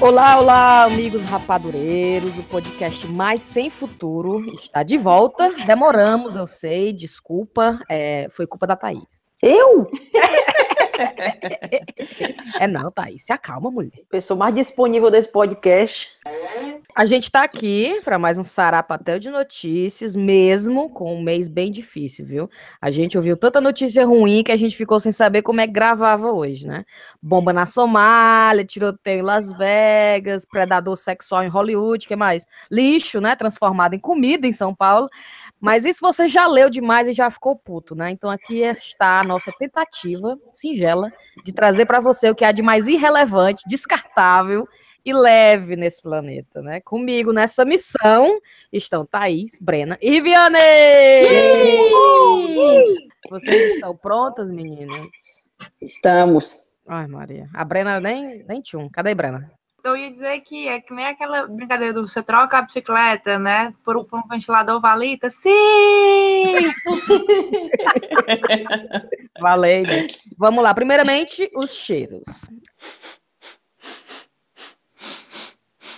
Olá, olá, amigos rapadureiros. O podcast mais sem futuro está de volta. Demoramos, eu sei, desculpa. É, foi culpa da Thaís. Eu? É não, Thaís, se acalma, mulher. Pessoa mais disponível desse podcast. A gente está aqui para mais um sarapatel de notícias, mesmo com um mês bem difícil, viu? A gente ouviu tanta notícia ruim que a gente ficou sem saber como é que gravava hoje, né? Bomba na Somália, tiroteio em Las Vegas, predador sexual em Hollywood, que mais? Lixo, né? Transformado em comida em São Paulo. Mas isso você já leu demais e já ficou puto, né? Então aqui está a nossa tentativa singela de trazer para você o que há de mais irrelevante, descartável e leve nesse planeta, né? Comigo nessa missão estão Thaís, Brena e Viviane! Vocês estão prontas, meninas? Estamos. Ai, Maria. A Brena nem, nem tinha um. Cadê a Brena? Eu ia dizer que é que nem aquela brincadeira do você troca a bicicleta, né? Por por um ventilador valita. Sim! Valeu. Vamos lá. Primeiramente, os cheiros.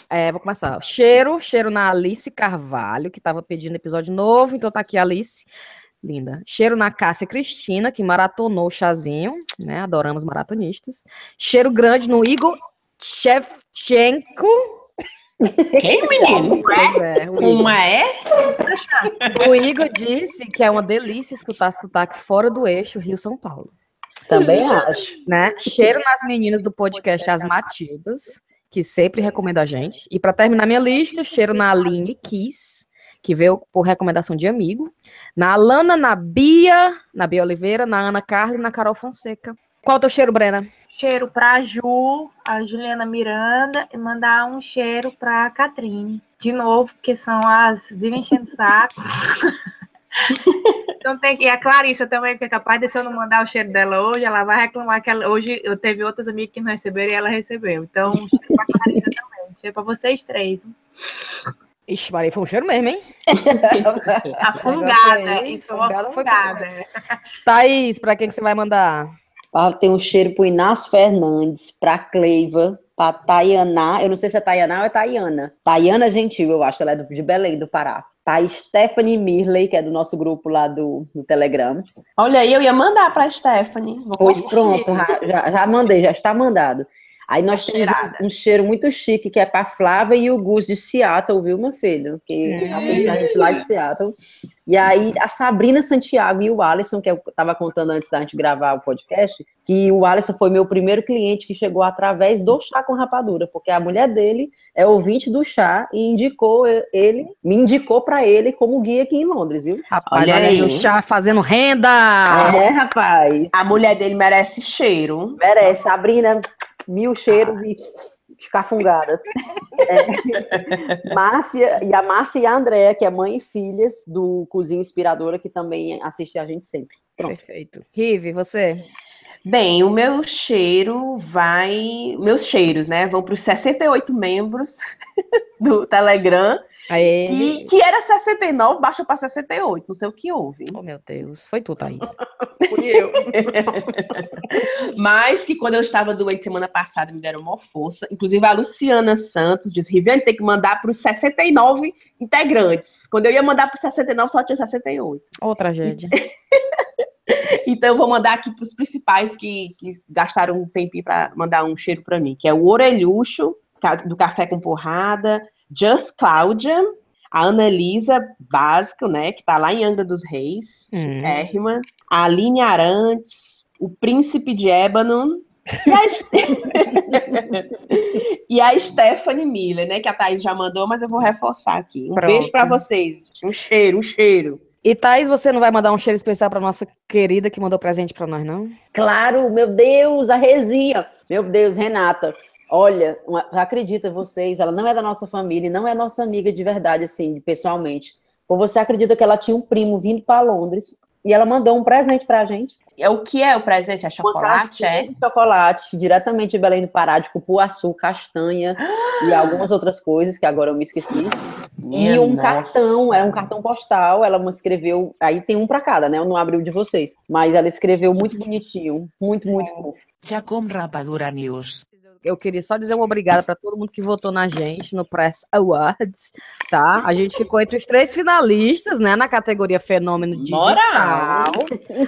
É, vou começar. Cheiro, cheiro na Alice Carvalho, que estava pedindo episódio novo, então tá aqui a Alice. Linda. Cheiro na Cássia Cristina, que maratonou o chazinho, né? Adoramos maratonistas. Cheiro grande no Igor Shevchenko. Quem, menino? É. Uma é? O Igor disse que é uma delícia escutar sotaque fora do eixo Rio-São Paulo. Também acho. Né? Cheiro nas meninas do podcast As Matildas, que sempre recomenda a gente. E para terminar minha lista, cheiro na Aline Kiss, que veio por recomendação de amigo. Na Alana, na Bia, na Bia Oliveira, na Ana Carla e na Carol Fonseca. Qual é o teu cheiro, Brena? Cheiro pra Ju, a Juliana Miranda, e mandar um cheiro pra Catrine. De novo, porque são as. vivem enchendo o saco. Então tem que. E a Clarissa também, porque é capaz de se eu não mandar o cheiro dela hoje, ela vai reclamar que ela, hoje eu teve outras amigas que não receberam e ela recebeu. Então, um cheiro pra Clarissa também. Cheiro pra vocês três. Ixi, Maria, foi um cheiro mesmo, hein? A fungada, aí, isso é uma fungada foi. Thaís, pra quem que você vai mandar? Ah, Tem um cheiro pro Inácio Fernandes, pra Cleiva, pra Tayaná. Eu não sei se é Tayaná ou é Tayana. Tayana Gentil, eu acho. Ela é do- de Belém, do Pará. Pra Stephanie Mirley, que é do nosso grupo lá do, do Telegram. Olha aí, eu ia mandar pra Stephanie. Vou Pois conferir. pronto, já, já mandei, já está mandado. Aí nós temos um, um cheiro muito chique, que é pra Flávia e o Gus de Seattle, viu, meu filho? Que assiste a gente lá de Seattle. E aí a Sabrina Santiago e o Alisson, que eu estava contando antes da gente gravar o podcast, que o Alisson foi meu primeiro cliente que chegou através do chá com rapadura, porque a mulher dele é ouvinte do chá e indicou ele, me indicou para ele como guia aqui em Londres, viu? Rapaz, Olha olha, aí. o chá fazendo renda! É, rapaz. A mulher dele merece cheiro. Merece, Sabrina, mil cheiros e cafungadas. É. Márcia, e a Márcia e a Andréa, que é mãe e filhas do Cozinha Inspiradora, que também assiste a gente sempre. Pronto. Perfeito. Rive, você? Bem, o meu cheiro vai. Meus cheiros, né? Vão para os 68 membros do Telegram. Aê. E que era 69, baixou para 68. Não sei o que houve. Oh, meu Deus. Foi tu, Thaís. Fui eu. Mas que quando eu estava doente semana passada me deram uma força. Inclusive a Luciana Santos disse: Riviane tem que mandar para os 69 integrantes. Quando eu ia mandar para os 69, só tinha 68. Ô, tragédia. Então eu vou mandar aqui para os principais que, que gastaram um tempinho para mandar um cheiro para mim, que é o Orelhucho, do Café com Porrada, Just Cláudia, a Ana Elisa Básico, né, que tá lá em Angra dos Reis, Hum. A Aline Arantes, o Príncipe de Ébano e a, e a Stephanie Miller, né, que a Thaís já mandou, mas eu vou reforçar aqui. Um Pronto. beijo para vocês. Um cheiro, um cheiro. E Thaís, você não vai mandar um cheiro especial pra nossa querida que mandou presente pra nós, não? Claro, meu Deus, a Rezinha. Meu Deus, Renata. Olha, uma- acredita vocês, ela não é da nossa família, não é nossa amiga de verdade, assim, pessoalmente. Ou você acredita que ela tinha um primo vindo para Londres e ela mandou um presente pra gente? É o que é o presente? É chocolate? É? chocolate, diretamente de Belém do Pará, de cupuaçu, castanha e algumas outras coisas que agora eu me esqueci. E Minha um nossa. cartão, era um cartão postal, ela escreveu, aí tem um pra cada, né? Eu não abri o de vocês, mas ela escreveu muito bonitinho, muito, muito fofo. Chacom Rapadura News. Eu queria só dizer uma obrigada para todo mundo que votou na gente no Press Awards, tá? A gente ficou entre os três finalistas, né, na categoria Fenômeno Digital, Moral.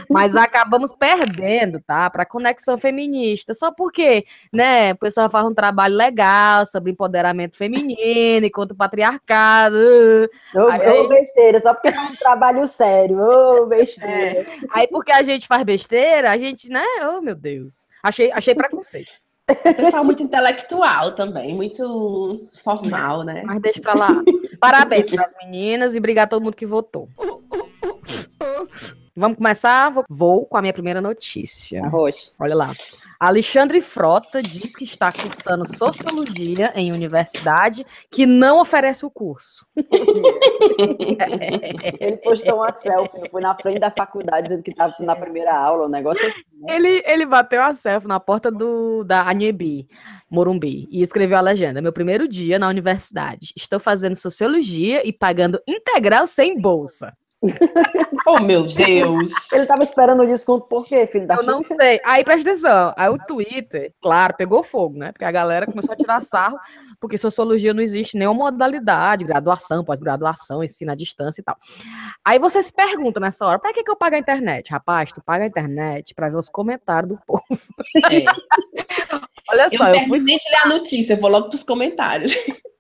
mas acabamos perdendo, tá? Para Conexão Feminista, só porque, né, o pessoal faz um trabalho legal sobre empoderamento feminino e contra o patriarcado. Ô, Aí- ô, besteira, só porque faz um trabalho sério. Ô, besteira. Aí porque a gente faz besteira, a gente, né? Oh, meu Deus. Achei, achei preconceito. Pessoal muito intelectual também, muito formal, né? Mas deixa pra lá. Parabéns para as meninas e obrigado a todo mundo que votou. Vamos começar? Vou- Vou com a minha primeira notícia. Arroz. Olha lá. Alexandre Frota diz que está cursando sociologia em universidade que não oferece o curso. Ele postou uma selfie, foi na frente da faculdade, dizendo que estava na primeira aula, um negócio assim. né? Ele, ele bateu a selfie na porta do, da Anhebi, Morumbi, e escreveu a legenda: Meu primeiro dia na universidade. Estou fazendo sociologia e pagando integral sem bolsa. Oh, meu Deus! Ele tava esperando o desconto por quê, filho da Eu não Xuxa? sei. Aí presta atenção. Aí o Twitter, claro, pegou fogo, né? Porque a galera começou a tirar sarro, porque sociologia não existe nenhuma modalidade, graduação, pós-graduação, ensino à distância e tal. Aí você se pergunta nessa hora, pra que, que eu pago a internet? Rapaz, tu paga a internet pra ver os comentários do povo. É. Olha Eu só, eu fui terminei de ler a notícia, eu vou logo pros comentários.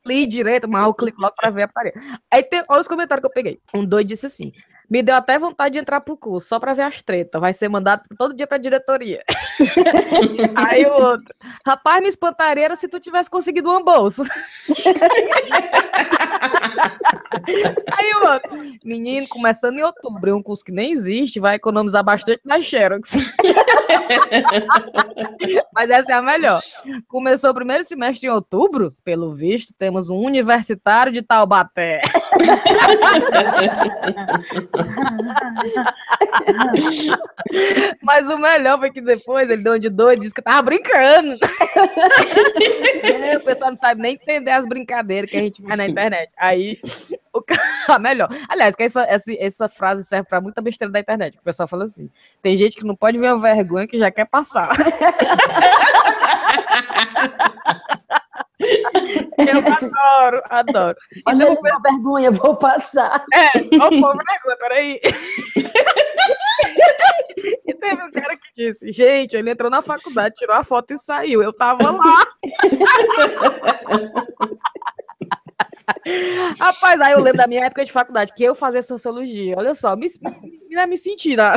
Li direito, mas eu clico logo pra ver a parede. Aí tem, olha os comentários que eu peguei. Um doido disse assim: me deu até vontade de entrar pro curso, só pra ver as tretas. Vai ser mandado todo dia pra diretoria. Aí o outro, rapaz, me espantaria se tu tivesse conseguido uma bolsa. Aí o outro, menino, começando em outubro, é um curso que nem existe, vai economizar bastante na Xerox. Mas essa é a melhor. Começou o primeiro semestre em outubro, pelo visto, temos um universitário de Taubaté. Mas o melhor foi que depois ele deu um de doido e disse que tava brincando. É, o pessoal não sabe nem entender as brincadeiras que a gente faz na internet. Aí, o cara, a melhor. Aliás, que essa, essa, essa frase serve pra muita besteira da internet. O pessoal fala assim: tem gente que não pode ver uma vergonha que já quer passar. Eu adoro, adoro. Olha, Então, uma vergonha, vou passar. é, ó, pô, vergonha, peraí. E teve um cara que disse, gente, ele entrou na faculdade, tirou a foto e saiu. Eu tava lá. Rapaz, aí eu lembro da minha época de faculdade, que eu fazia sociologia. Olha só, me, me, me senti. né?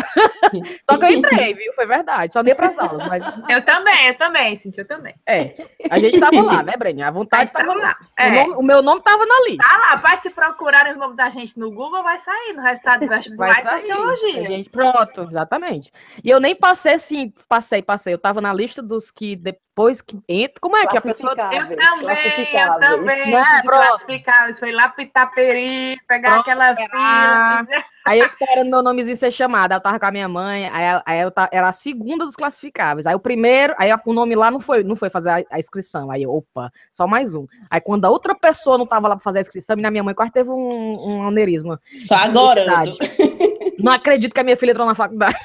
Só que eu entrei, viu? Foi verdade. Só nem pras aulas, mas Eu também, eu também, Cintia, eu também. é. A gente tava lá, né, Breninha? A vontade Aí tava tava lá. lá. O, É. nome- o meu nome tava na lista. Tá lá, vai se procurarem os nomes da gente no Google, vai sair no resultado do vestibular Vai e sair. sociologia. A gente, pronto, exatamente. E eu nem passei assim, passei, passei. Eu tava na lista dos que depois que entra. Como é que a pessoa. Eu também, eu também. Né, classificáveis. Foi lá pro Itaperi, pegar Pronto, aquela fila. Aí eu esperando meu nomezinho ser chamado. Aí eu tava com a minha mãe, aí, ela- aí eu ta- era a segunda dos classificáveis. Aí o primeiro, aí o nome lá não foi, não foi fazer a, a inscrição. Aí, opa, só mais um. Aí quando a outra pessoa não tava lá pra fazer a inscrição, minha minha mãe quase teve um, um aneurisma. Só agora. Não acredito que a minha filha entrou na faculdade.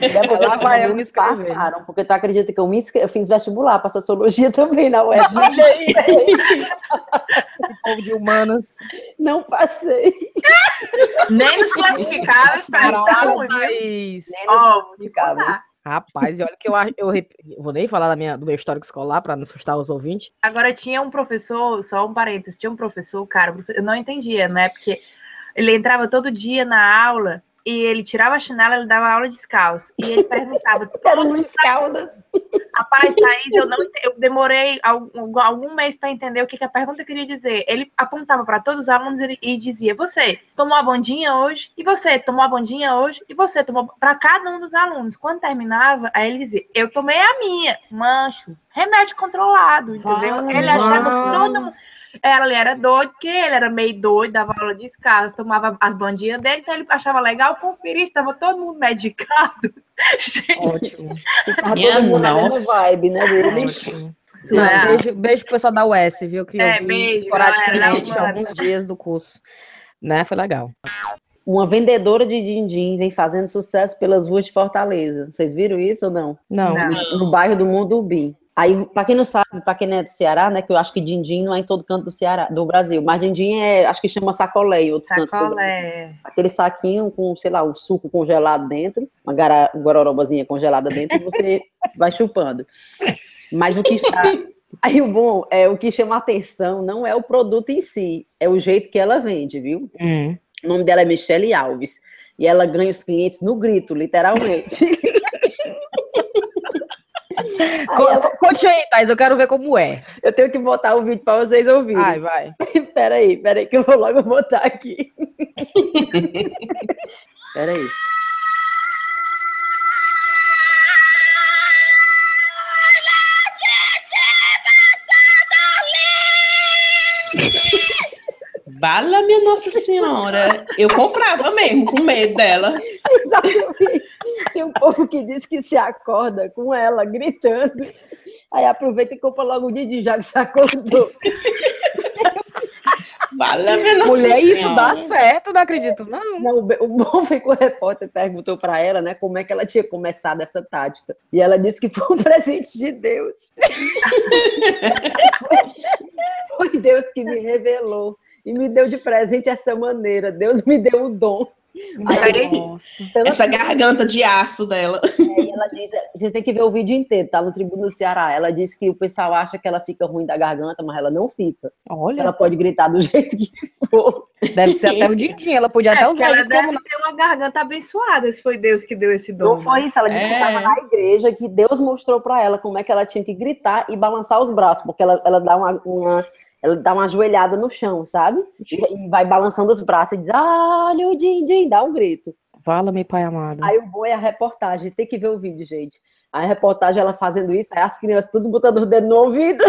Depois Lá vocês vai eu me passaram, porque tu acredita que eu, me inscre... eu fiz vestibular para sociologia também na UES. Olha aí. O povo de humanas. Não passei. Nem nos classificáveis, Caralho, então. Ó, vou te Classificáveis. Rapaz, e olha que eu, acho- eu, eu vou nem falar da minha, do meu histórico escolar para não assustar os ouvintes. Agora tinha um professor, só um parênteses, tinha um professor, cara, eu não entendia, né? Porque ele entrava todo dia na aula e ele tirava a chinela, ele dava aula descalço. E ele perguntava, Era um Luiz Caldas. rapaz, Thaís, eu não eu demorei algum, algum mês para entender o que, que a pergunta queria dizer. Ele apontava para todos os alunos e, e dizia: Você tomou a bondinha hoje? E você tomou a bondinha hoje? E você tomou para cada um dos alunos. Quando terminava, aí ele dizia: Eu tomei a minha, mancho, remédio controlado, entendeu? Vale, ele achava que todo mundo. Ela era doido, porque ele era meio doido, dava aula de escalas, tomava as bandinhas dele, então ele achava legal conferir estava todo mundo medicado. Gente, Ótimo. Tava todo mundo na mesma vibe, né, dele. ótimo. Não, é- beijo, beijo pro pessoal da UES, viu? Que É, eu vi beijo, esporadicamente galera, alguns dias do curso. Né? Foi legal. Uma vendedora de din-din vem fazendo sucesso pelas ruas de Fortaleza. Vocês viram isso ou não? Não. Não. No bairro do Mundubim. Aí, pra quem não sabe, pra quem não é do Ceará, né, que eu acho que din-din não é em todo canto do Ceará, do Brasil, mas din-din é, acho que chama sacolé em outros cantos do Brasil. Sacolé. Aquele saquinho com, sei lá, um suco congelado dentro, uma gara- gororobazinha congelada dentro, e você vai chupando. Mas o que está... Aí o bom é o que chama atenção não é o produto em si, é o jeito que ela vende, viu? Hum. O nome dela é Michele Alves. E ela ganha os clientes no grito, literalmente. Conte aí, Thais, eu quero ver como é. eu tenho que botar o vídeo para vocês ouvirem. Vai, vai. Peraí, peraí, que eu vou logo botar aqui. peraí. Bala, minha Nossa Senhora. Eu comprava mesmo, com medo dela. Exatamente. Tem um povo que diz que se acorda com ela gritando. Aí aproveita e compra logo o Didi, já que se acordou. Bala, minha Nossa Mulher, isso Senhora. dá certo, não acredito, não. Não, o bom foi que o repórter perguntou para ela, né, como é que ela tinha começado essa tática. E ela disse que foi um presente de Deus. foi Deus que me revelou e me deu de presente essa maneira. Deus me deu o dom. Aí- Nossa. Então, Essa assim, garganta de aço dela. Aí ela diz, vocês têm que ver o vídeo inteiro, tá no Tribuno do Ceará. Ela diz que o pessoal acha que ela fica ruim da garganta, mas ela não fica. Olha, Ela pode gritar do jeito que for. deve ser até o Dindin. Ela podia até É, porque usar ela isso como deve ter uma garganta abençoada, se foi Deus que deu esse dom. Não foi isso, ela disse que É. estava na igreja, que Deus mostrou para ela como é que ela tinha que gritar e balançar os braços, porque ela, ela dá uma, uma- ela dá uma ajoelhada no chão, sabe? E, vai balançando os braços e diz, olha o din, din, dá um grito. Fala-me, pai amado. Aí o bom é a reportagem, tem que ver o vídeo, gente. A reportagem, ela fazendo isso, aí as crianças tudo botando os dedos no ouvido.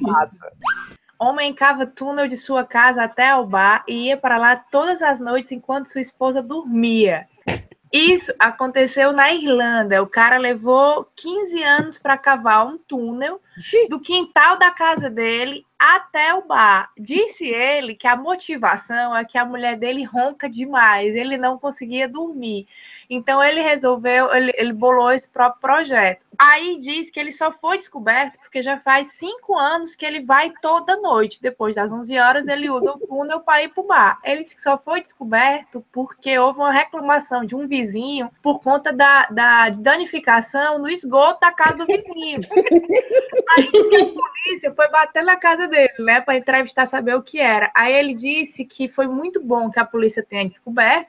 Massa. Homem cava túnel de sua casa até o bar e ia para lá todas as noites enquanto sua esposa dormia. Isso aconteceu na Irlanda. O cara levou 15 anos para cavar um túnel do quintal da casa dele até o bar. Disse ele que a motivação é que a mulher dele ronca demais, ele não conseguia dormir. Então ele resolveu, ele, ele bolou esse próprio projeto. Aí diz que ele só foi descoberto porque já faz cinco anos que ele vai toda noite. Depois das 11 horas, ele usa o túnel para ir para o bar. Ele disse que só foi descoberto porque houve uma reclamação de um vizinho por conta da, da danificação no esgoto da casa do vizinho. Aí a polícia foi bater na casa dele, né, para entrevistar, saber o que era. Aí ele disse que foi muito bom que a polícia tenha descoberto,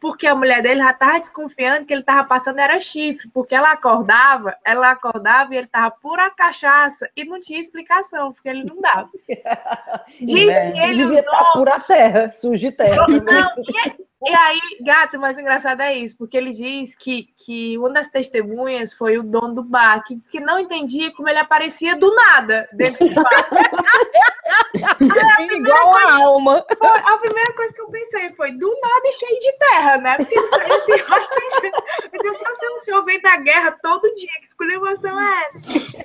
porque a mulher dele já estava desconfiando que ele estava passando era chifre, porque ela acordava, ela acordava e ele estava pura cachaça e não tinha explicação, porque ele não dava. Diz É. que ele Devia usou estar pura terra, sujo de terra. não, e, e aí, gato, mas o engraçado é isso, porque ele diz que, que uma das testemunhas foi o dono do bar, que disse que não entendia como ele aparecia do nada dentro do bar. Igual a alma. Foi a primeira coisa que eu pensei foi, do nada e cheio de terra, né? Porque esse rosto eu disse, se o senhor vem da guerra todo dia, que escolhevação é essa?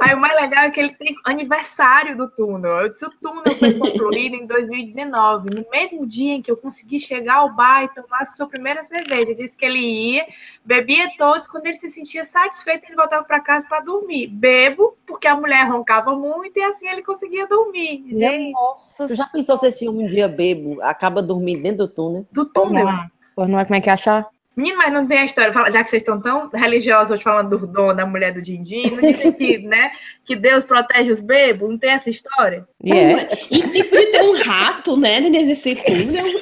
Aí o mais legal é que ele tem aniversário do túnel. Eu disse, o túnel foi concluído em 2019, no mesmo dia em que eu consegui chegar ao bar e tomar a sua primeira cerveja. Ele disse que ele ia, bebia todos, quando ele se sentia satisfeito, ele voltava para casa para dormir. Bebo, porque a mulher roncava muito e assim ele conseguia dormir. Gente, Nossa Tu já pensou se esse homem um dia bebo acaba dormindo dentro do túnel? do túnel. Pois não é como é que é achar? Menino, mas não tem a história, fala- já que vocês estão tão religiosos hoje falando do dom da mulher do Dindim, não dizem que, né, que Deus protege os bebos? Não tem essa história? E é. E tipo de ter um rato, né, desse túnel.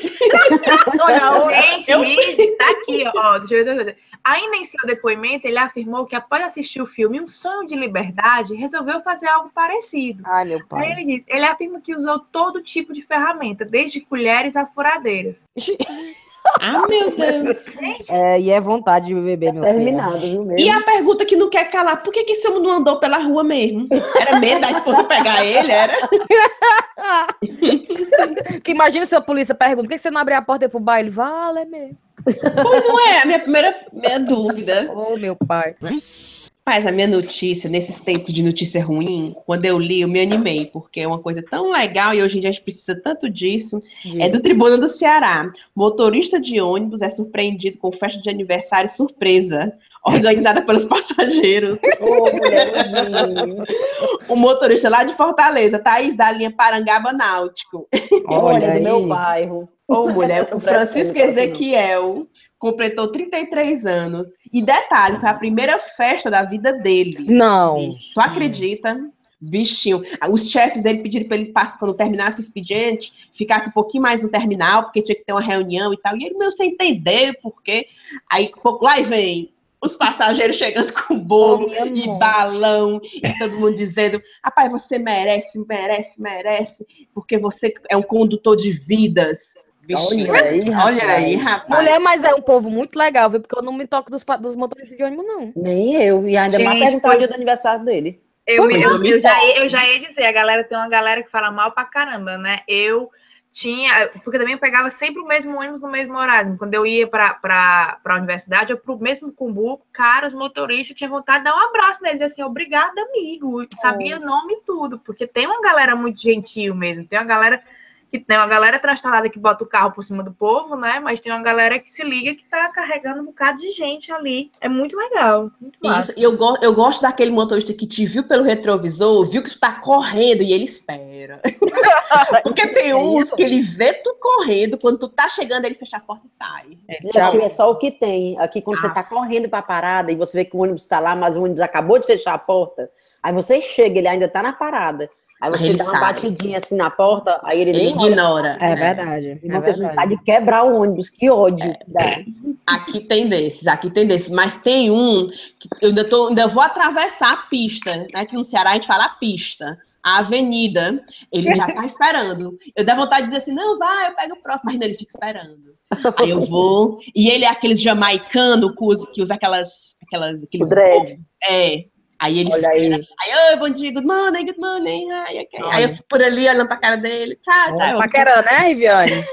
Gente, Liz, tá aqui, ó. Deixa eu ver, deixa eu ver. Ainda em seu depoimento, ele afirmou que após assistir o filme Um Sonho de Liberdade, resolveu fazer algo parecido. Ai, meu Aí pai. ele diz, ele afirma que usou todo tipo de ferramenta, desde colheres a furadeiras. Ah, meu Deus. É, e é vontade de beber, meu filho. Terminado, viu mesmo? E a pergunta que não quer calar, por que, que esse homem não andou pela rua mesmo? Era medo da esposa pegar ele, era? Que imagina se a polícia pergunta, por que você não abriu a porta pro baile? Vale mesmo. Pois não é, a minha primeira minha dúvida. Ô, meu pai. Rapaz, a minha notícia, nesses tempos de notícia ruim, quando eu li, eu me animei, porque é uma coisa tão legal e hoje em dia a gente precisa tanto disso. É do Tribuna do Ceará. Motorista de ônibus é surpreendido com festa de aniversário surpresa, organizada pelos passageiros. Ô, mulherzinho. O motorista lá de Fortaleza, Thaís, da linha Parangaba Náutico. Olha, aí. do meu bairro. Ô, mulher, o Francisco. Ezequiel completou 33 anos. E detalhe, foi a primeira festa da vida dele. Não. Tu acredita? Bichinho. Os chefes dele pediram para ele, passar- quando terminasse o expediente, ficasse um pouquinho mais no terminal, porque tinha que ter uma reunião e tal. E ele meio sem entender por quê. Aí, pouco lá vem os passageiros chegando com bolo Oh, e balão, e todo mundo dizendo: rapaz, você merece, merece, merece, porque você é um condutor de vidas. Bichinho. Olha aí, Olha aí, rapaz. rapaz. Mulher, mas é um povo muito legal, viu? Porque eu não me toco dos, dos motoristas de ônibus, não. Nem eu. E ainda mais Gente, perguntar o dia do aniversário dele. Eu, eu, eu eu já ia, eu já ia dizer, a galera tem uma galera que fala mal pra caramba, né? Eu tinha, porque também eu pegava sempre o mesmo ônibus no mesmo horário. Quando eu ia pra, pra, pra universidade, eu pro mesmo cumbu, cara, os motoristas tinham vontade de dar um abraço nele, dizer assim, obrigado, amigo. Sabia o nome e tudo, porque tem uma galera muito gentil mesmo, tem uma galera que tem uma galera transtornada que bota o carro por cima do povo, né? Mas tem uma galera que se liga que tá carregando um bocado de gente ali. É muito legal, muito. Isso, e eu, go- eu gosto daquele motorista que te viu pelo retrovisor, viu que tu tá correndo e ele espera. Porque tem uns que ele vê tu correndo, quando tu tá chegando, ele fecha a porta e sai. Gente, Aqui é só o que tem. Aqui, quando você tá correndo pra parada e você vê que o ônibus tá lá, mas o ônibus acabou de fechar a porta, aí você chega, ele ainda tá na parada. Aí você Ele dá uma sai. batidinha assim na porta, aí ele, Ele nem olha. ignora. É né? verdade. E É não tem verdade. vontade de quebrar o ônibus, que ódio. dá. Aqui tem desses, aqui tem desses, mas tem um que eu ainda, tô, ainda vou atravessar a pista, né? Que no Ceará a gente fala a pista, a avenida, ele já tá esperando. Eu dei vontade de dizer assim, não, vai, eu pego o próximo, mas ele fica esperando. Aí eu vou, e ele é aqueles jamaicano que usa, que usa aquelas, aquelas, O aqueles dread. É. Aí ele Olha aí. Aí, oi, bom dia, good morning, good morning. Ai, ok. Aí eu fico por ali olhando pra cara dele. Tchau, tchau. Paquerando, né, Riviane?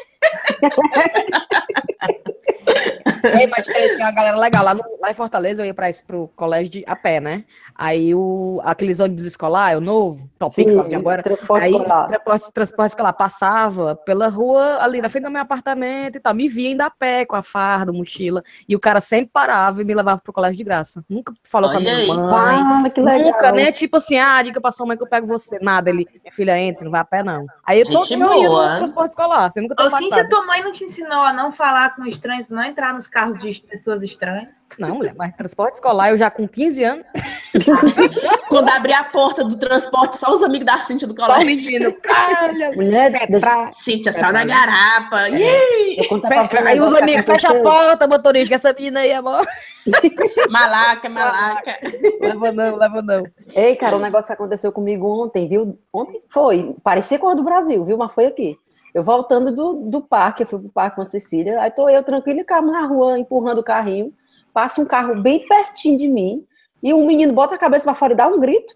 Ei, mas tem, tem uma galera legal. Lá, no- lá em Fortaleza, eu ia pra, esse- pro colégio de, a pé, né? Aí o, aqueles ônibus escolar, é o novo, Topix, lá de agora. transporte Aí, escolar. transporte, transporte escolar passava pela rua, ali na frente do meu apartamento e tal. Me via ainda a pé, com a farda, mochila. E o cara sempre parava e me levava pro colégio de graça. Nunca falou com a minha mãe. Ah, que legal. Nunca, nem é tipo assim, ah, diga pra sua mãe que eu pego você. Nada, ele, minha filha, entra, você não vai a pé, não. Aí eu tô eu ia no transporte escolar, você nunca tem Cíntia, matado. tua mãe não te ensinou a não falar com estranhos, não entrar nos carros de pessoas estranhas? Não, mulher, mas transporte escolar, eu já com 15 anos, Quando abrir a porta do transporte, só os amigos da Cintia do só colégio. menino, calha, Mulher, pra... Cíntia, saiu da garapa. Você um Aí os amigos, fecha a porta, motorista, que essa menina aí, amor. malaca, malaca. Leva não, leva não. Ei, cara, um negócio que aconteceu comigo ontem, viu? Ontem foi, parecia com a do Brasil, viu? Mas foi aqui. Eu voltando do, do parque, eu fui pro parque com a Cecília, aí tô eu tranquilo, calmo na rua, empurrando o carrinho, passa um carro bem pertinho de mim, e um menino bota a cabeça pra fora e dá um grito,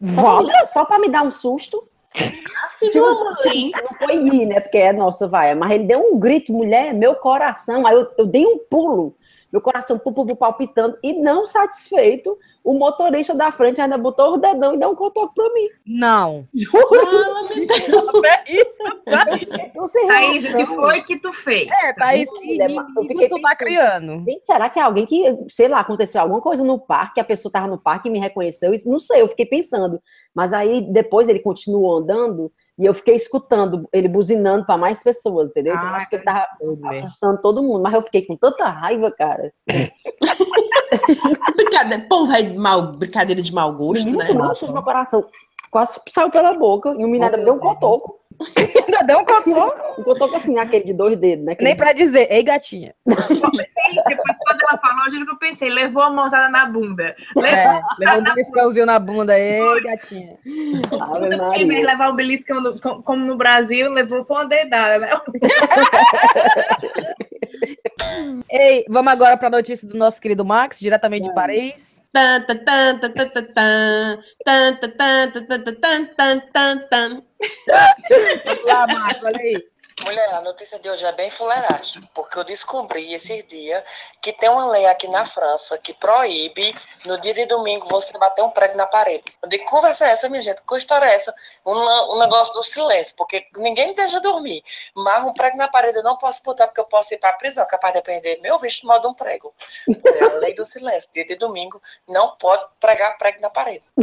me, só pra me dar um susto. Tipo, Sim. não foi rir, né? Porque é nossa, vai. Mas ele deu um grito, mulher, meu coração. Aí eu, eu dei um pulo, meu coração pu, pu, pu, palpitando. E não satisfeito, o motorista da frente ainda botou o dedão e deu um cotoco pra mim. Não. É Eu sem Thaís, o que foi que tu fez? É, Thaís, que Mulher, eu fiquei costuma criando. Gente, será que é alguém que, sei lá, aconteceu alguma coisa no parque, a pessoa tava no parque e me reconheceu? Isso não sei, eu fiquei pensando. Mas aí depois ele continuou andando e eu fiquei escutando ele buzinando para mais pessoas, entendeu? Então, eu Ah, acho que ele tava Tudo bem. assustando todo mundo, mas eu fiquei com tanta raiva, cara. Brincadeira, vai de mal, brincadeira de mau O gosto, menino né? susto no meu coração. Quase saiu pela boca. E o menino ainda me deu um cotoco. Ainda deu um cotoco. Um cotoco assim, aquele de dois dedos, né? Nem pra dizer, ei, gatinha. Depois quando ela falou, eu juro que eu pensei, levou a mãozada na bunda. Levou É, levou um beliscãozinho na bunda, ei, gatinha. Ave Maria. levar um beliscão no- com- como no Brasil, levou com uma dedada, né? Ei, vamos agora para a notícia do nosso querido Max, diretamente de Paris. vamos lá, Max, olha aí. Mulher, a notícia de hoje é bem fuleiragem, porque eu descobri esses dias que tem uma lei aqui na França que proíbe, no dia de domingo, você bater um prego na parede. Eu digo, conversa é essa, minha gente? Que história é essa? Um, um negócio do silêncio, porque ninguém me deixa dormir. Mas um prego na parede eu não posso botar, porque eu posso ir para a prisão, capaz de perder meu visto modo um prego. É a lei do silêncio. Dia de domingo, não pode pregar prego na parede.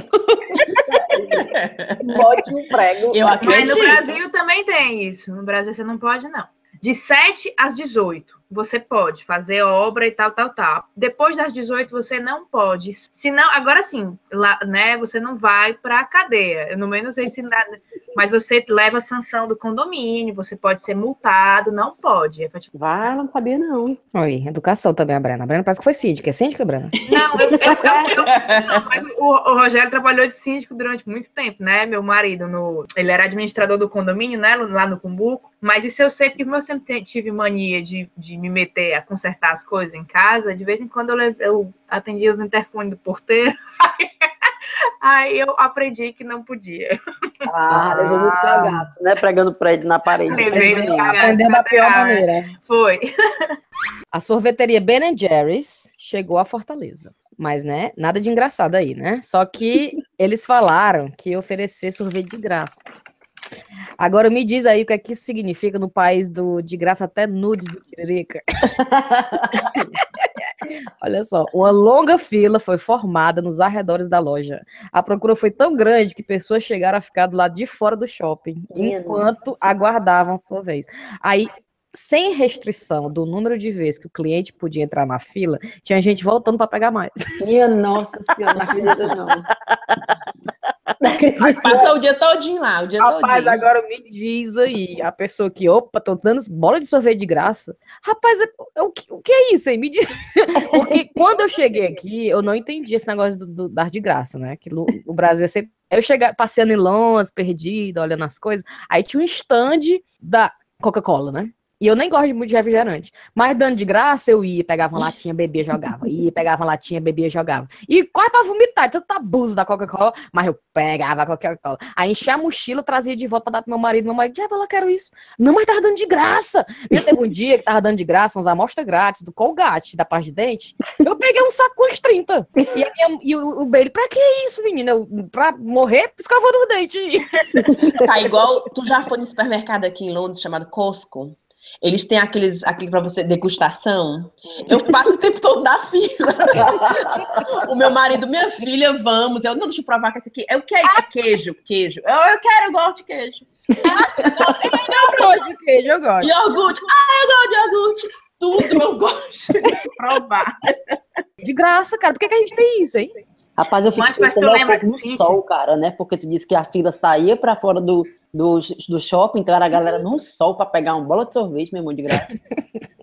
Bote um prego. Eu Mas no Brasil também tem isso. No Brasil você não pode, não. De 7 às 18, você pode fazer obra e tal, tal, tal. Depois das 18, você não pode. Se não, agora sim, lá, né? Você não vai para a cadeia. Eu não menos sei se mas você leva a sanção do condomínio, você pode ser multado, não pode. É te- Vai, ela não sabia, não. Oi, educação também, a Brena. A Brena parece que foi síndica. É síndica, Brena? Não, eu, eu- eu- não, mas o, o Rogério trabalhou de síndico durante muito tempo, né? Meu marido, no, ele era administrador do condomínio, né? Lá no Cumbuco. Mas isso eu sei, porque como eu sempre tive mania de, de me meter a consertar as coisas em casa, de vez em quando eu, eu atendia os interfones do porteiro. Aí eu aprendi que não podia. Ah, levou muito cagaço, né? Pregando prédio na parede. Levei. Aprendeu da pior Ah, maneira. Foi. A sorveteria Ben Jerry's chegou a Fortaleza. Mas, né, nada de engraçado aí, né? Só que eles falaram que ia oferecer sorvete de graça. Agora me diz aí o que é que isso significa no país do de graça até nudes do Tiririca. Olha só, uma longa fila foi formada nos arredores da loja. A procura foi tão grande que pessoas chegaram a ficar do lado de fora do shopping Minha enquanto nossa. aguardavam sua vez. Aí, sem restrição do número de vezes que o cliente podia entrar na fila, tinha gente voltando para pegar mais. Minha nossa senhora, não acredito não. Passou o dia todinho lá, o dia Rapaz, todinho. agora me diz aí, a pessoa que, opa, tô dando bola de sorvete de graça. Rapaz, é- é o, que, o que é isso aí? Me diz. Porque quando eu cheguei aqui, eu não entendi esse negócio do, do dar de graça, né? Que no Brasil é sempre. Eu chegar passeando em Londres, perdida, olhando as coisas. Aí tinha um stand da Coca-Cola, né? E eu nem gosto muito de refrigerante. Mas dando de graça, eu ia, pegava uma latinha, bebia, jogava. Ia, pegava uma latinha, bebia, jogava. E quase pra vomitar, tanto abuso da Coca-Cola, mas eu pegava a Coca-Cola. Aí enchia a mochila, trazia de volta pra dar pro meu marido. Meu marido, diabo, eu quero isso. Não, mas tava dando de graça. Eu teve um dia que tava dando de graça uns amostras grátis do Colgate, da parte de dente. Eu peguei um saco com uns 30. E, minha- e o, o Bailey, pra que isso, menina? Eu, pra morrer, escovando os dentes. Tá igual. Tu já foi no supermercado aqui em Londres chamado Costco? Eles têm aqueles, aquele para você degustação. Eu passo o tempo todo na fila. o meu marido, minha filha, vamos. Eu não deixa eu provar que esse aqui. É o que é? É queijo, queijo. Eu, eu quero, eu gosto de queijo. Eu gosto de queijo, eu gosto. Iogurte. Ah, eu gosto de iogurte. Tudo eu gosto de provar. De graça, cara. Por que, que a gente tem isso, hein? Rapaz, eu fico Mas, pensando um pouco no sol, cara, né? Porque tu disse que a fila saía pra fora do, do, do shopping, então era a galera no sol pra pegar uma bola de sorvete, meu irmão, de graça.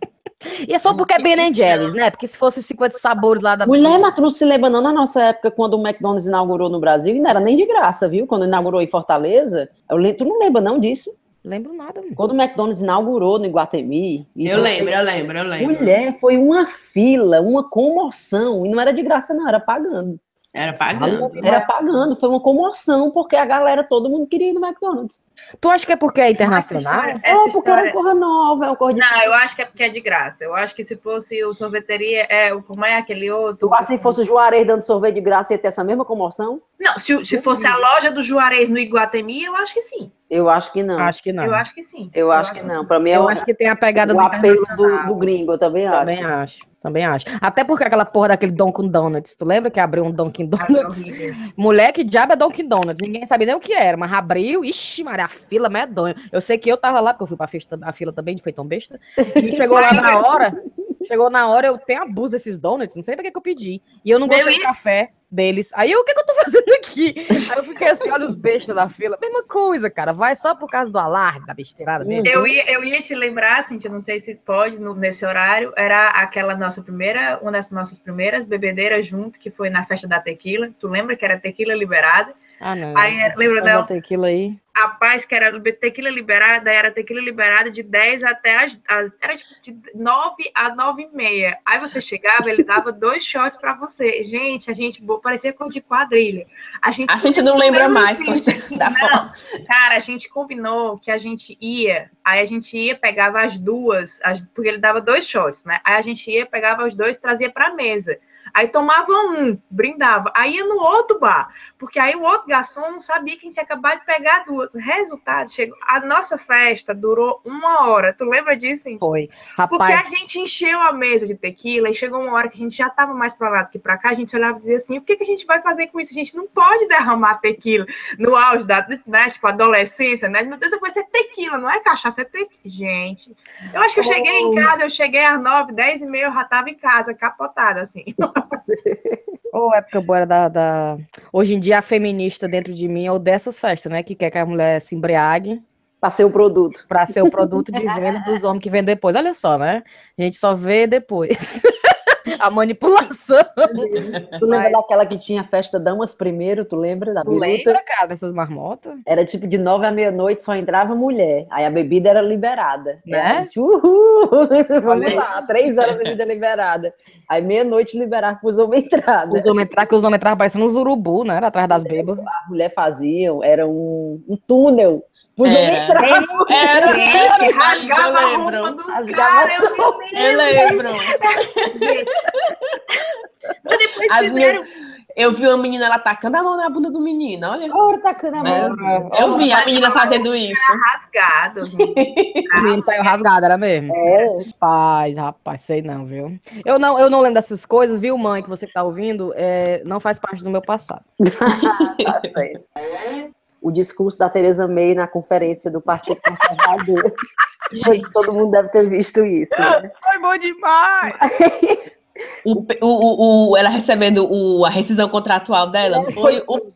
E é só porque é Ben Jerry's, né? Porque se fosse os 50 sabores lá da. Mulher, mas tu não se lembra não na nossa época, quando o McDonald's inaugurou no Brasil, e não era nem de graça, viu? Quando inaugurou em Fortaleza, eu lembro, tu não lembra não disso? Lembro nada. mano. Quando o McDonald's inaugurou no Iguatemi... isso Eu lembro, eu lembro, eu lembro. Mulher, foi uma fila, uma comoção, e não era de graça não, era pagando. Era pagando. Era pagando, foi uma comoção, porque a galera, todo mundo queria ir no McDonald's. Tu acha que é porque é internacional? Essa É, porque era história- uma coisa nova, é uma coisa de... Não, eu acho que é porque é de graça. Eu acho que se fosse o sorveteria, é, o- como é aquele outro? Tu acha que se fosse o Juarez dando sorvete de graça, ia ter essa mesma comoção? Não, se, se fosse a loja do Juarez no Iguatemi, eu acho que sim. Eu acho que não. Acho que não. Eu acho que sim. Eu acho que não. Pra mim é Eu o, acho que tem a pegada o do apelo do, do gringo, eu também acho. Também acho, também acho. Até porque aquela porra daquele Dunkin' Donuts, tu lembra que abriu um Dunkin' Donuts? horrível. Mulher, que diabo é Dunkin' Donuts? Ninguém sabia nem o que era, mas abriu, ixi, Maria, a fila medonha. Eu sei que eu tava lá, porque eu fui pra festa, a fila também, foi tão besta. E chegou lá na hora, chegou na hora, eu tenho abuso desses donuts, não sei pra que que eu pedi. E eu não gostei ia- café deles. Aí, eu, o que que eu tô fazendo aqui? Aí eu fiquei assim, olha os bestas da fila. Mesma coisa, cara, vai só por causa do alarde, da besteirada mesmo. Eu ia, eu ia te lembrar, Cintia, não sei se pode, no- nesse horário, era aquela nossa primeira, uma das nossas primeiras bebedeiras junto, que foi na festa da tequila. Tu lembra que era tequila liberada? Ah, não. Aí, essa lembra da não? tequila aí. A paz, que era tequila liberada, era tequila liberada de 10 até as. as- era tipo de 9 a 9 e meia. Aí você chegava, ele dava dois shots pra você. Gente, a gente bo- parecia cor de quadrilha. A gente, A gente não lembra mais. Não, cara, a gente combinou que a gente ia, aí a gente ia, pegava as duas, as- porque ele dava dois shots, né? Aí a gente ia, pegava os dois, trazia pra mesa. Aí tomava um, brindava. Aí ia no outro bar, porque aí o outro garçom não sabia que a gente tinha acabado de pegar duas. Resultado, chegou. A nossa festa durou uma hora. Tu lembra disso? hein? Foi. Porque Rapaz, a gente encheu a mesa de tequila e chegou uma hora que a gente já estava mais pra lá do que pra cá, a gente olhava e dizia assim, o que, que a gente vai fazer com isso? A gente não pode derramar tequila no auge da né, tipo, adolescência, né? Meu Deus, depois ser tequila, não é cachaça, é tequila. Gente, eu acho que eu cheguei em casa, eu cheguei às nove, dez e meia, eu já estava em casa, capotada, assim. Ô, época boa era da, da- Hoje em dia, a feminista dentro de mim é o dessas festas, né? Que quer que a mulher se embriague Passei o produto. pra ser o produto de venda dos homens que vêm depois. Olha só, né? A gente só vê depois. a manipulação. Tu lembra daquela que tinha festa damas primeiro? Tu lembra da Tu biruta? lembra, cara, dessas marmotas? Era tipo de nove à meia-noite, só entrava mulher. Aí a bebida era liberada. Né? Gente, Uhul! Vamos lá, três horas a bebida liberada. Aí meia-noite liberava pros homens entrada. Os homens entravam, que os homens entravam parecendo uns urubu, né? Atrás das bêbadas. A mulher fazia, era um, um túnel. Era. homens entrar. Era, era, rasgava a eu roupa lembro. dos caras, eu a me Eu lembro. Mas depois As fizeram... Eu vi uma menina, ela tacando a mão na bunda do menino, olha. Ora, tacando a mão. Eu vi a menina fazendo isso. rasgados. O menino saiu rasgado, era mesmo? É, Rapaz, rapaz, sei não, viu? Eu não, eu não lembro dessas coisas, viu, mãe, que você que tá ouvindo, é, não faz parte do meu passado. tá certo. O discurso da Tereza May na conferência do Partido Conservador. Todo mundo deve ter visto isso, né? Foi bom demais! O, o, o, o- ela recebendo o, a rescisão contratual dela, não foi? O,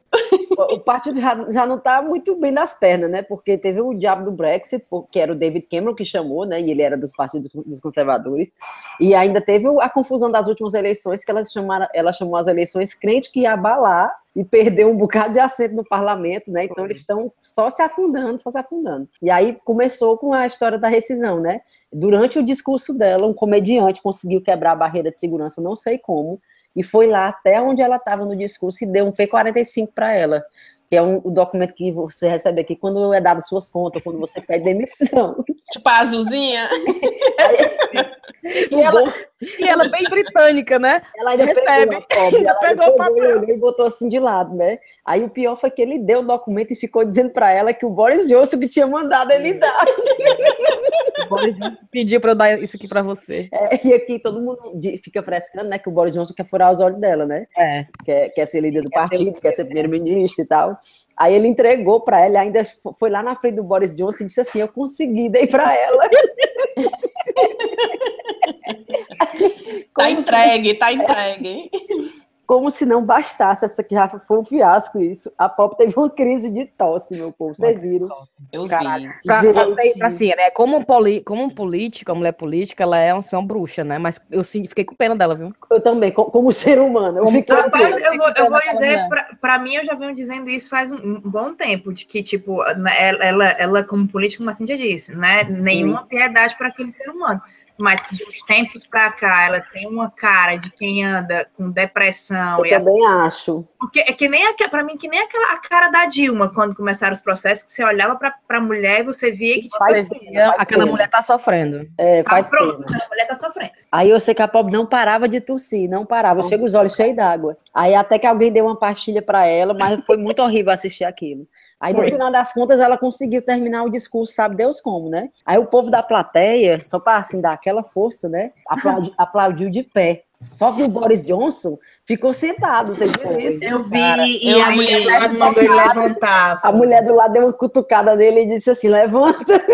O partido já, já não está muito bem nas pernas, né? Porque teve o diabo do Brexit, que era o David Cameron que chamou, né? E ele era dos partidos dos conservadores. E ainda teve a confusão das últimas eleições, que ela, chamaram, ela chamou as eleições crente que ia abalar e perdeu um bocado de assento no parlamento, né? Então eles estão só se afundando, só se afundando. E aí começou com a história da rescisão, né? Durante o discurso dela, um comediante conseguiu quebrar a barreira de segurança, não sei como, e foi lá até onde ela estava no discurso e deu um P45 para ela, que é um, o documento que você recebe aqui quando é dado suas contas, quando você pede demissão. tipo, a azulzinha. E ela, e ela bem britânica, né? Ela ainda Recebe. pegou, a pobre, Ainda pegou o papel. e botou assim de lado, né? Aí o pior foi que ele deu o documento e ficou dizendo para ela que o Boris Johnson que tinha mandado ele dar. O Boris Johnson pediu pra eu dar isso aqui pra você. É, e aqui todo mundo fica frescando, né? Que o Boris Johnson quer furar os olhos dela, né? É. quer, quer ser líder do Quer ser partido, quer ser primeiro-ministro e tal. Aí ele entregou para ela, ainda fo- foi lá na frente do Boris Johnson e disse assim: Eu consegui, dei para ela. Tá se- entregue, tá entregue. Como se não bastasse, essa que já foi um fiasco isso. A Pop teve uma crise de tosse, meu povo. Vocês viram? Eu Caralho. vi. Pra, assim, né? Como, um poli, como um político, uma mulher política, ela é uma, assim, uma bruxa, né? Mas eu sim, fiquei com pena dela, viu? Eu também, co- como ser humano. Eu Como fiquei Rapaz, pena. eu vou, eu vou dizer, pra, pra mim, eu já venho dizendo isso faz um, um bom tempo, de que, tipo, né, ela, ela, ela, como política, como a Cintia disse, né, nenhuma piedade para aquele ser humano. Mas que de uns tempos pra cá, ela tem uma cara de quem anda com depressão. Eu e a- também acho. porque é que nem pra mim, que nem aquela a cara da Dilma, quando começaram os processos, que você olhava pra, pra mulher e você via que, tipo, Faz Você pena, via, faz aquela pena. mulher tá sofrendo. É, ah, faz pronto, pena. a mulher tá sofrendo. Aí eu sei que a Pop não parava de tossir, não parava. Eu chego os olhos cheios d'água. Aí até que alguém deu uma pastilha para ela, mas foi muito horrível assistir aquilo. Aí no Foi. final das contas ela conseguiu terminar o discurso, sabe Deus como, né? Aí o povo da plateia, só para assim dar aquela força, né? Aplaudi- aplaudiu de pé. Só que o Boris Johnson ficou sentado, vocês viram isso? Eu vi, Cara, e eu a mulher parece ela mandou ele levantar. A mulher do lado deu uma cutucada nele e disse assim: levanta.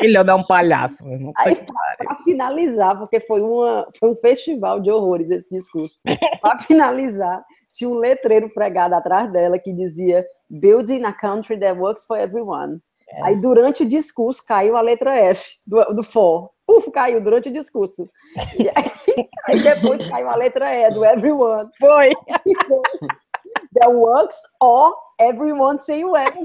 Ele é um palhaço, meu irmão. Aí, para finalizar, porque foi, uma, foi um festival de horrores esse discurso. Para finalizar, tinha um letreiro pregado atrás dela que dizia Building a country that works for everyone. Aí, durante o discurso, caiu a letra F do, do for. Puf, caiu durante o discurso. E aí, aí depois caiu a letra E do everyone. Foi. That works or everyone sem o F.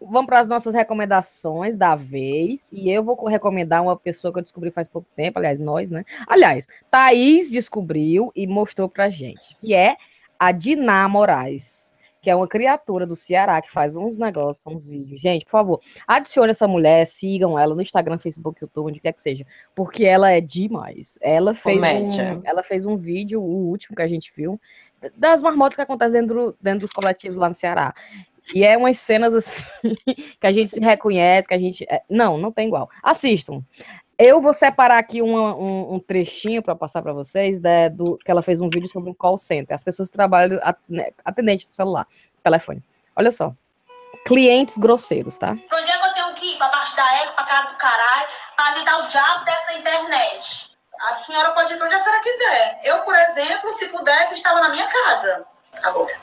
vamos para as nossas recomendações da vez. E eu vou recomendar uma pessoa que eu descobri faz pouco tempo, aliás, nós, né? Aliás, Thaís descobriu e mostrou pra gente, que é a Diná Moraes, que é uma criatura do Ceará que faz uns negócios, uns vídeos. Gente, por favor, adicione essa mulher, sigam ela no Instagram, Facebook, YouTube, onde quer que seja, porque ela é demais. Ela fez, um, ela fez um vídeo, o último que a gente viu, das marmotas que acontecem dentro, dentro dos coletivos lá no Ceará. E é umas cenas assim que a gente se reconhece, que a gente. É... Não, não tem igual. Assistam. Eu vou separar aqui uma, um, um, trechinho para passar para vocês né, do que ela fez um vídeo sobre um call center. As pessoas que trabalham né, atendente de celular, telefone. Olha só. Clientes grosseiros, tá? Pra onde é que eu tenho que ir? Pra parte da égua, pra casa do caralho, pra ajudar o diabo dessa internet. A senhora pode ir pra onde a senhora quiser. Eu, por exemplo, se pudesse, estava na minha casa. Agora.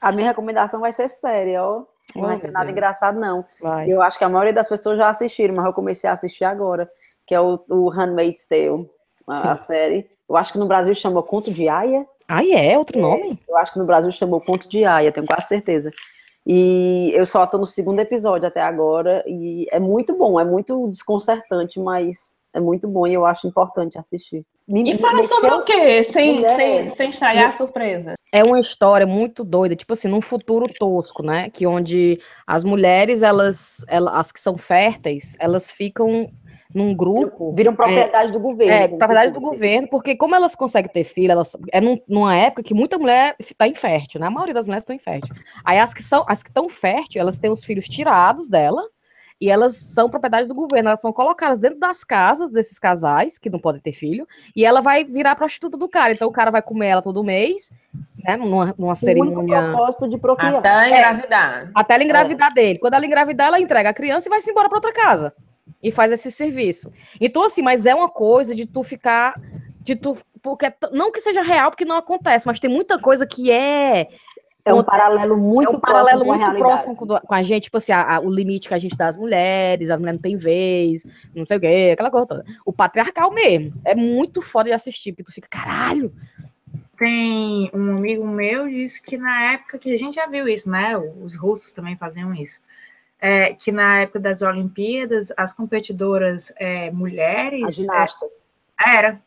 A minha recomendação vai ser séria, ó. Não vai ser nada Deus. engraçado, não. Vai. Eu acho que a maioria das pessoas já assistiram, mas eu comecei a assistir agora, que é o, o Handmaid's Tale, a, a, série. Eu acho que no Brasil chamou Conto de Aya. Ah, é? Outro é, nome? Eu acho que no Brasil chamou Conto de Aya, tenho quase certeza. E eu só tô no segundo episódio até agora, e é muito bom, é muito desconcertante, mas é muito bom e eu acho importante assistir. Me, e fala sobre o quê? Sem, sem, sem estragar a surpresa. É uma história muito doida, tipo assim, num futuro tosco, né? Que onde as mulheres, elas, elas as que são férteis, elas ficam num grupo. Viram propriedade é, do governo. É, propriedade do governo, porque como elas conseguem ter filho, elas, é num, numa época que muita mulher está infértil, né? A maioria das mulheres estão infértil. Aí as que são, as que estão férteis, elas têm os filhos tirados dela, e elas são propriedade do governo, elas são colocadas dentro das casas desses casais, que não podem ter filho, e ela vai virar prostituta do cara. Então o cara vai comer ela todo mês, né, numa, numa cerimônia. propósito de procriar. Até ela engravidar. É, até ela engravidar é. dele. Quando ela engravidar, ela entrega a criança e vai se embora para outra casa. E faz esse serviço. Então, assim, mas é uma coisa de tu ficar. De tu, porque não que seja real, porque não acontece, mas tem muita coisa que é é um paralelo muito é um paralelo próximo muito próximo com, com, a gente, tipo assim, a, a, o limite que a gente dá às mulheres, as mulheres não têm vez, não sei o quê, aquela coisa toda. O patriarcal mesmo. É muito foda de assistir, porque tu fica, caralho. Tem um amigo meu disse que na época que a gente já viu isso, né? Os russos também faziam isso. É, que na época das Olimpíadas, as competidoras é, mulheres. As ginastas. É, era,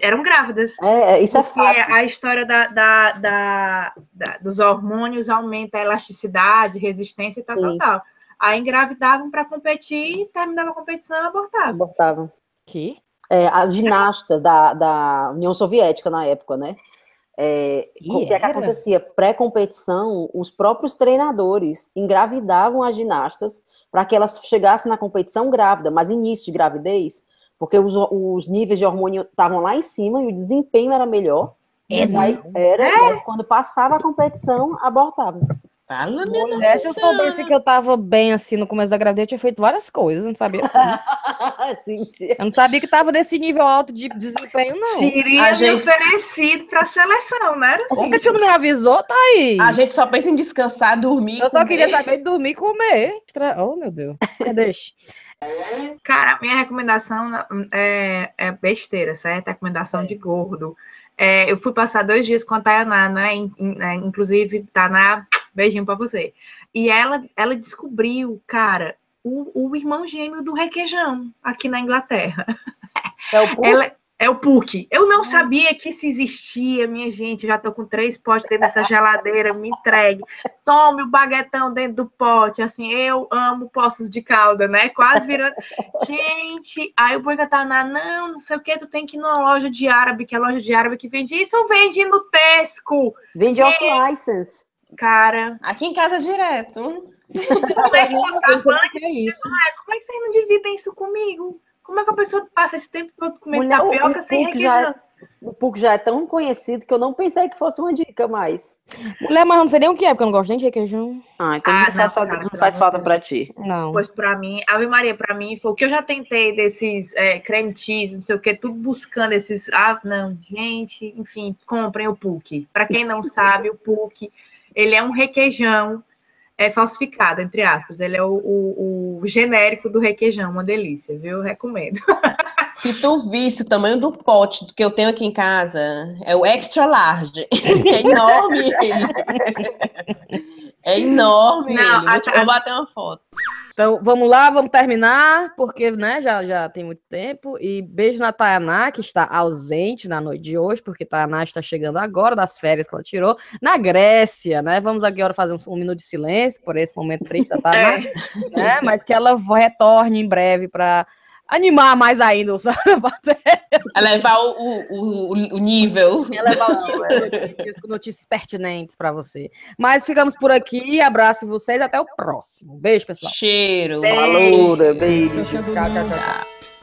eram grávidas. É, é isso é fato. a história da, da, da, da, dos hormônios aumenta a elasticidade, resistência e tal, tal, tal. Aí engravidavam para competir, terminava a competição e abortavam. Abortavam. Que? É, as ginastas da, da União Soviética na época, né? É, o que, é que acontecia? Pré-competição, os próprios treinadores engravidavam as ginastas para que elas chegassem na competição grávida, mas início de gravidez, porque os, os níveis de hormônio estavam lá em cima e o desempenho era melhor. É, aí, era, é. quando passava a competição, abortava. Fala, minha Mulher, se eu soubesse que eu tava bem assim no começo da gravidez, eu tinha feito várias coisas, não sabia. eu não sabia que tava nesse nível alto de desempenho, não. Teria a gente... oferecido pra seleção, né? Por que tu não me avisou, Thaís? A gente só pensa em descansar, dormir. Eu comer. só queria saber de dormir e comer. Oh, meu Deus. Deixa. Cara, minha recomendação é, é besteira, certo? Recomendação é. de gordo. É, eu fui passar dois dias com a Tayaná, né? né inclusive, Tayaná, beijinho pra você. E ela, ela descobriu, cara, o, o irmão gêmeo do requeijão aqui na Inglaterra. É o ela, é o PUC. Eu não sabia que isso existia, minha gente. já tô com três potes dentro dessa geladeira, me entregue. Tome o baguetão dentro do pote. Assim, eu amo poços de calda, né? Quase virando. gente, aí o Boiga tá na, não, não sei o que, tu tem que ir numa loja de árabe, que é a loja de árabe que vende isso, ou vende no Tesco. Vende off-license. Cara. Aqui em casa direto. Como é que, que é isso? Como é que vocês não dividem isso comigo? Como é que a pessoa passa esse tempo todo comendo Mulher, tapioca o, sem requeijão? o PUC já é tão conhecido que eu não pensei que fosse uma dica mais. Mulher, mas não sei nem o que é, porque eu não gosto nem de requeijão. Ah, então ah, não, faz, falta, não faz falta pra ti. Não. Pois pra mim, Ave Maria, pra mim, foi o que eu já tentei desses é, creme cheese, não sei o que, tudo buscando esses. Ah, não, gente, enfim, comprem o PUC. Pra quem não sabe, o PUC, ele é um requeijão é falsificado, entre aspas. Ele é o, o, o genérico do requeijão, uma delícia, viu? Recomendo. Se tu visse o tamanho do pote que eu tenho aqui em casa, é o extra large. É enorme ele. É enorme Não, ele. Vou, te- vou bater uma foto. Então, vamos lá, vamos terminar, porque, né, já, já tem muito tempo. E beijo na Tayaná, que está ausente na noite de hoje, porque Tayaná está chegando agora das férias que ela tirou, na Grécia, né? Vamos agora fazer um, um minuto de silêncio por esse momento triste da Tayaná, né? Mas que ela retorne em breve para animar mais ainda o Elevar o, o, o, o nível. levar o nível de notícias, com notícias pertinentes para você. Mas ficamos por aqui, abraço vocês, até o próximo. Beijo, pessoal. Cheiro. Falou, beijo. Tchau, tchau, tchau. Tchau.